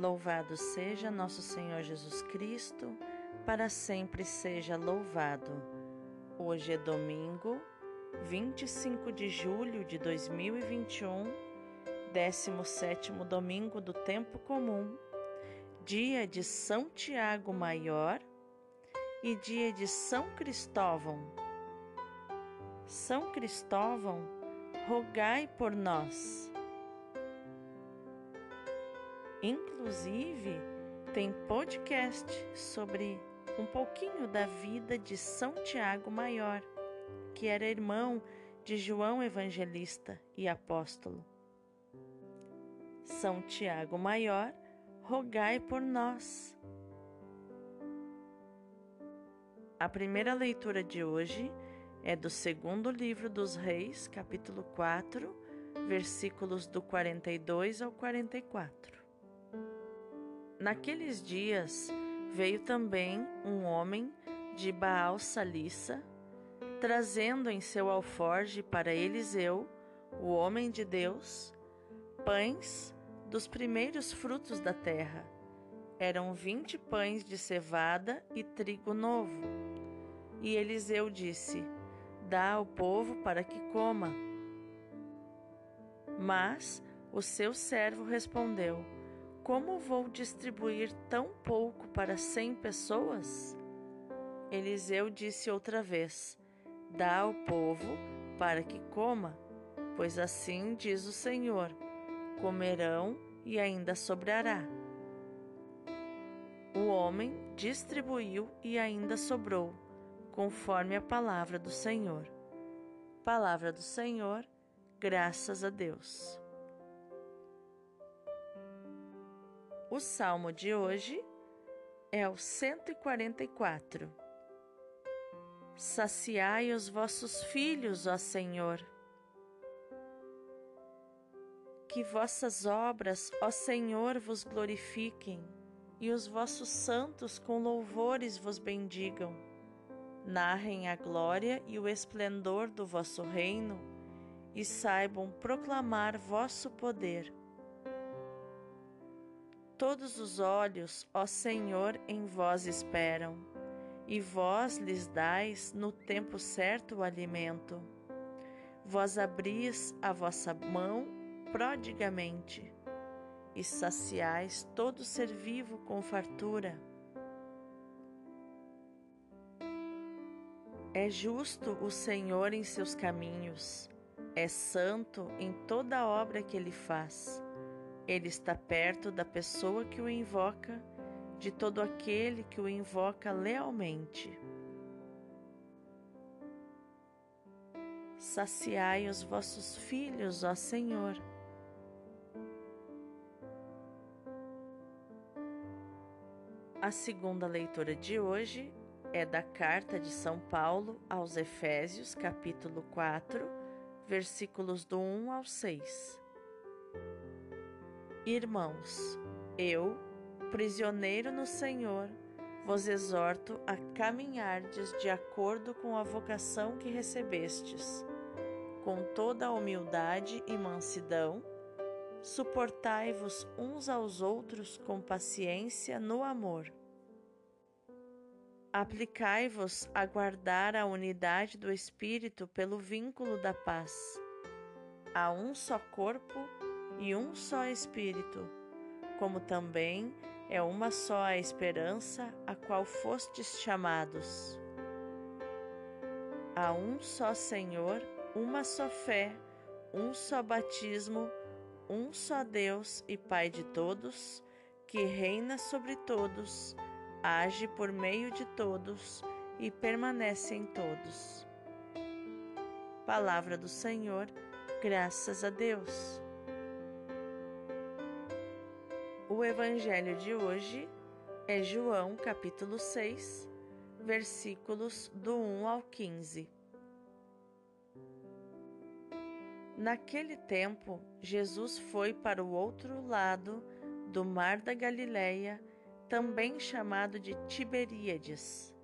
Louvado seja nosso Senhor Jesus Cristo, para sempre seja louvado. Hoje é domingo, 25 de julho de 2021, 17 domingo do tempo comum, dia de São Tiago Maior e dia de São Cristóvão. São Cristóvão, rogai por nós. Inclusive, tem podcast sobre um pouquinho da vida de São Tiago Maior, que era irmão de João Evangelista e apóstolo. São Tiago Maior, rogai por nós. A primeira leitura de hoje é do segundo livro dos Reis, capítulo 4, versículos do 42 ao 44. Naqueles dias veio também um homem de Baal Salissa, trazendo em seu alforge para Eliseu, o homem de Deus, pães dos primeiros frutos da terra. Eram vinte pães de cevada e trigo novo. E Eliseu disse: Dá ao povo para que coma. Mas o seu servo respondeu: como vou distribuir tão pouco para cem pessoas? Eliseu disse outra vez: Dá ao povo para que coma, pois assim diz o Senhor: comerão e ainda sobrará. O homem distribuiu e ainda sobrou, conforme a palavra do Senhor. Palavra do Senhor, graças a Deus. O salmo de hoje é o 144. Saciai os vossos filhos, ó Senhor. Que vossas obras, ó Senhor, vos glorifiquem e os vossos santos com louvores vos bendigam. Narrem a glória e o esplendor do vosso reino e saibam proclamar vosso poder Todos os olhos, ó Senhor, em vós esperam, e vós lhes dais no tempo certo o alimento. Vós abris a vossa mão prodigamente, e saciais todo ser vivo com fartura. É justo o Senhor em seus caminhos, é santo em toda obra que ele faz. Ele está perto da pessoa que o invoca, de todo aquele que o invoca lealmente. Saciai os vossos filhos, ó Senhor. A segunda leitura de hoje é da carta de São Paulo aos Efésios, capítulo 4, versículos do 1 ao 6. Irmãos, eu, prisioneiro no Senhor, vos exorto a caminhardes de acordo com a vocação que recebestes, com toda a humildade e mansidão, suportai-vos uns aos outros com paciência no amor. Aplicai-vos a guardar a unidade do Espírito pelo vínculo da paz. Há um só corpo e um só Espírito, como também é uma só a esperança a qual fostes chamados. Há um só Senhor, uma só fé, um só batismo, um só Deus e Pai de todos, que reina sobre todos, age por meio de todos e permanece em todos. Palavra do Senhor, graças a Deus. O evangelho de hoje é João, capítulo 6, versículos do 1 ao 15. Naquele tempo, Jesus foi para o outro lado do mar da Galileia, também chamado de Tiberíades.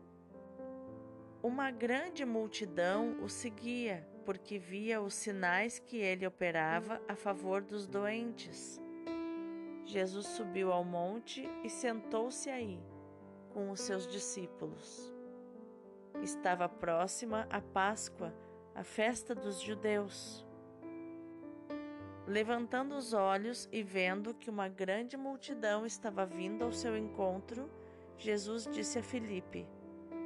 Uma grande multidão o seguia, porque via os sinais que ele operava a favor dos doentes. Jesus subiu ao monte e sentou-se aí com os seus discípulos. Estava próxima a Páscoa, a festa dos judeus. Levantando os olhos e vendo que uma grande multidão estava vindo ao seu encontro, Jesus disse a Filipe: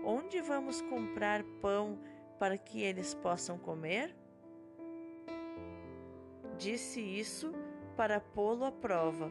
Onde vamos comprar pão para que eles possam comer? Disse isso para pô-lo à prova,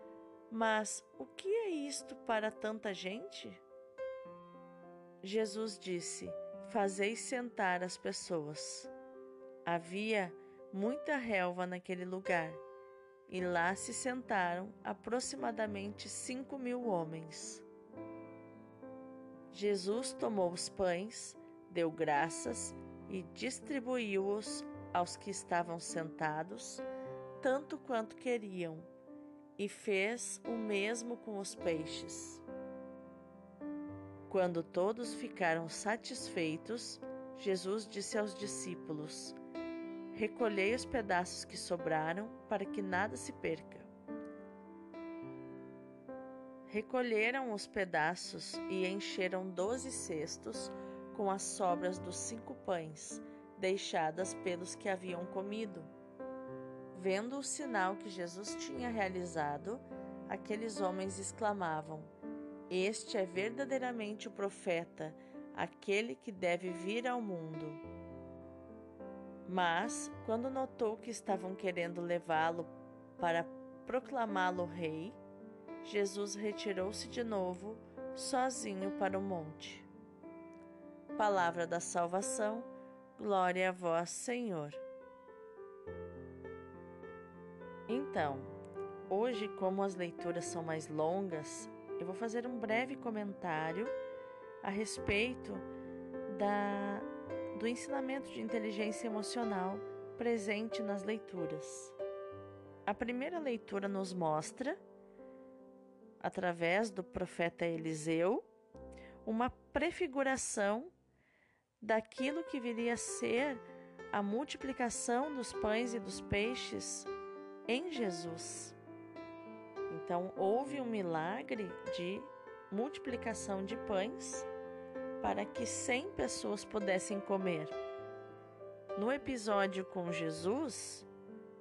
mas o que é isto para tanta gente? Jesus disse: Fazeis sentar as pessoas. Havia muita relva naquele lugar, e lá se sentaram aproximadamente cinco mil homens. Jesus tomou os pães, deu graças e distribuiu-os aos que estavam sentados, tanto quanto queriam, e fez o mesmo com os peixes. Quando todos ficaram satisfeitos, Jesus disse aos discípulos: Recolhei os pedaços que sobraram, para que nada se perca. Recolheram os pedaços e encheram doze cestos com as sobras dos cinco pães, deixadas pelos que haviam comido. Vendo o sinal que Jesus tinha realizado, aqueles homens exclamavam: Este é verdadeiramente o profeta, aquele que deve vir ao mundo. Mas, quando notou que estavam querendo levá-lo para proclamá-lo rei, Jesus retirou-se de novo, sozinho para o monte. Palavra da salvação, glória a vós, Senhor. Então, hoje, como as leituras são mais longas, eu vou fazer um breve comentário a respeito da, do ensinamento de inteligência emocional presente nas leituras. A primeira leitura nos mostra através do profeta Eliseu, uma prefiguração daquilo que viria a ser a multiplicação dos pães e dos peixes em Jesus. Então, houve um milagre de multiplicação de pães para que 100 pessoas pudessem comer. No episódio com Jesus,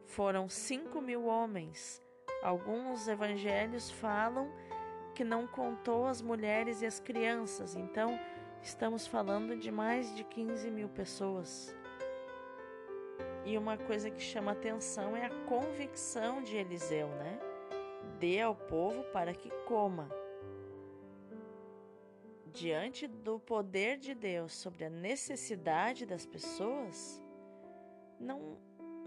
foram 5 mil homens Alguns evangelhos falam que não contou as mulheres e as crianças, então estamos falando de mais de 15 mil pessoas. E uma coisa que chama atenção é a convicção de Eliseu, né? Dê ao povo para que coma. Diante do poder de Deus sobre a necessidade das pessoas, não,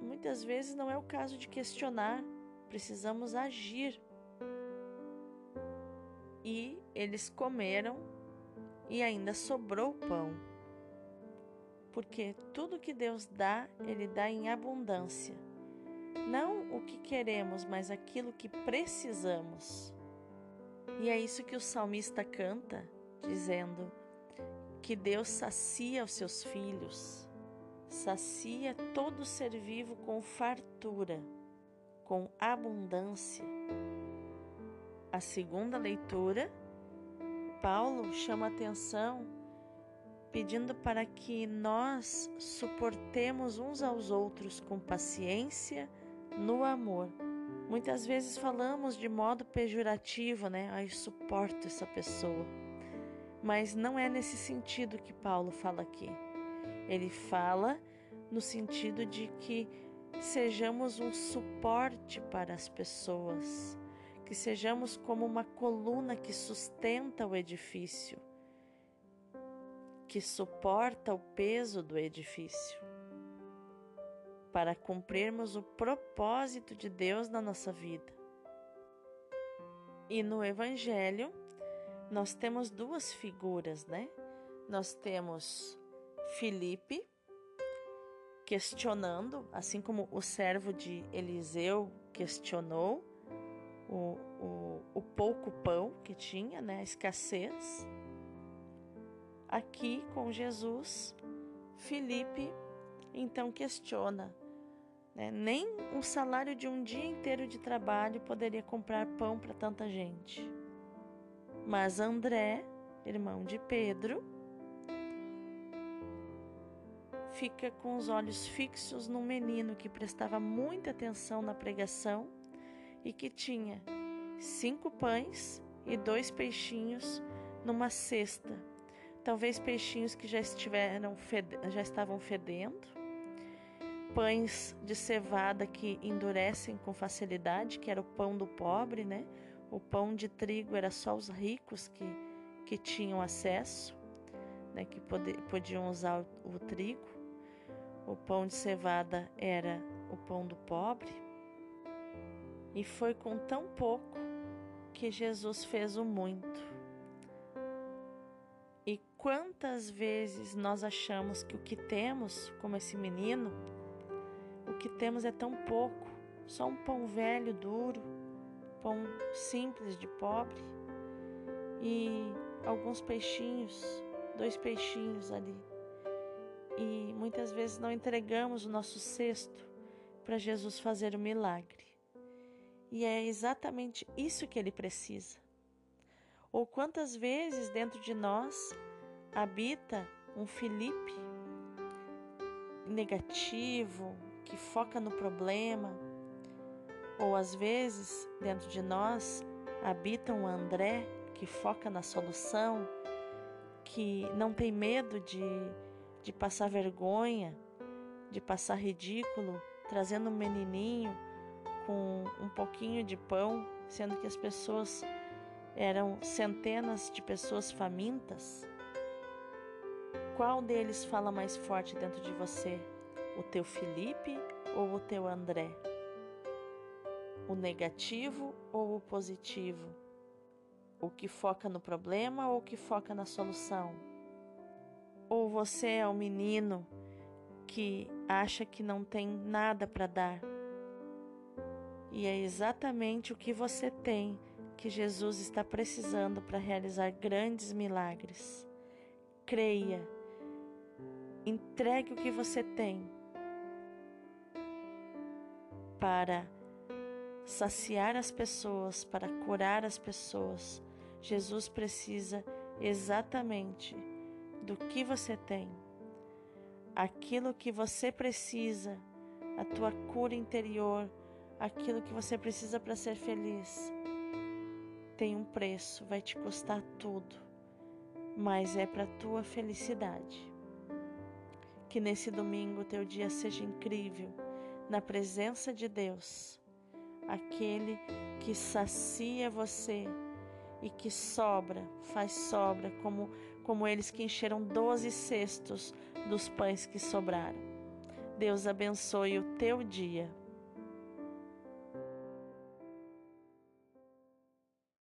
muitas vezes não é o caso de questionar precisamos agir. E eles comeram e ainda sobrou pão. Porque tudo que Deus dá, Ele dá em abundância. Não o que queremos, mas aquilo que precisamos. E é isso que o salmista canta, dizendo que Deus sacia os seus filhos, sacia todo ser vivo com fartura com abundância. A segunda leitura, Paulo chama atenção pedindo para que nós suportemos uns aos outros com paciência no amor. Muitas vezes falamos de modo pejorativo, né? Ai, suporto essa pessoa. Mas não é nesse sentido que Paulo fala aqui. Ele fala no sentido de que sejamos um suporte para as pessoas, que sejamos como uma coluna que sustenta o edifício, que suporta o peso do edifício, para cumprirmos o propósito de Deus na nossa vida. E no Evangelho, nós temos duas figuras, né? Nós temos Filipe questionando, assim como o servo de Eliseu questionou o, o, o pouco pão que tinha, né? A escassez. Aqui com Jesus, Filipe então questiona né? Nem um salário de um dia inteiro de trabalho poderia comprar pão para tanta gente. Mas André, irmão de Pedro, fica com os olhos fixos num menino que prestava muita atenção na pregação e que tinha cinco pães e dois peixinhos numa cesta. Talvez peixinhos que já, estiveram já estavam fedendo pães de cevada que endurecem com facilidade, que era o pão do pobre, né? O pão de trigo era só os ricos que, que tinham acesso, né? que pod podiam usar o, o trigo. O pão de cevada era o pão do pobre. E foi com tão pouco que Jesus fez o muito. Quantas vezes nós achamos que o que temos, como esse menino, o que temos é tão pouco, só um pão velho, duro, pão simples de pobre e alguns peixinhos, dois peixinhos ali. E muitas vezes não entregamos o nosso cesto para Jesus fazer o milagre. E é exatamente isso que ele precisa. Ou quantas vezes dentro de nós habita um Felipe negativo, que foca no problema, ou às vezes, dentro de nós, habita um André que foca na solução, que não tem medo de, de passar vergonha, de passar ridículo, trazendo um menininho com um pouquinho de pão, sendo que as pessoas eram centenas de pessoas famintas. Qual deles fala mais forte dentro de você? o teu Felipe ou o teu André? O negativo ou o positivo? O que foca no problema ou o que foca na solução? Ou você é o menino que acha que não tem nada para dar? E é exatamente o que você tem que Jesus está precisando para realizar grandes milagres. Creia, entregue o que você tem para saciar as pessoas, para curar as pessoas. Jesus precisa exatamente do que você tem, aquilo que você precisa, a tua cura interior, aquilo que você precisa para ser feliz. Tem um preço, vai te custar tudo, mas é para tua felicidade. Que nesse domingo teu dia seja incrível na presença de Deus, aquele que sacia você e que sobra, faz sobra, como, como eles que encheram doze cestos dos pães que sobraram. Deus abençoe o teu dia.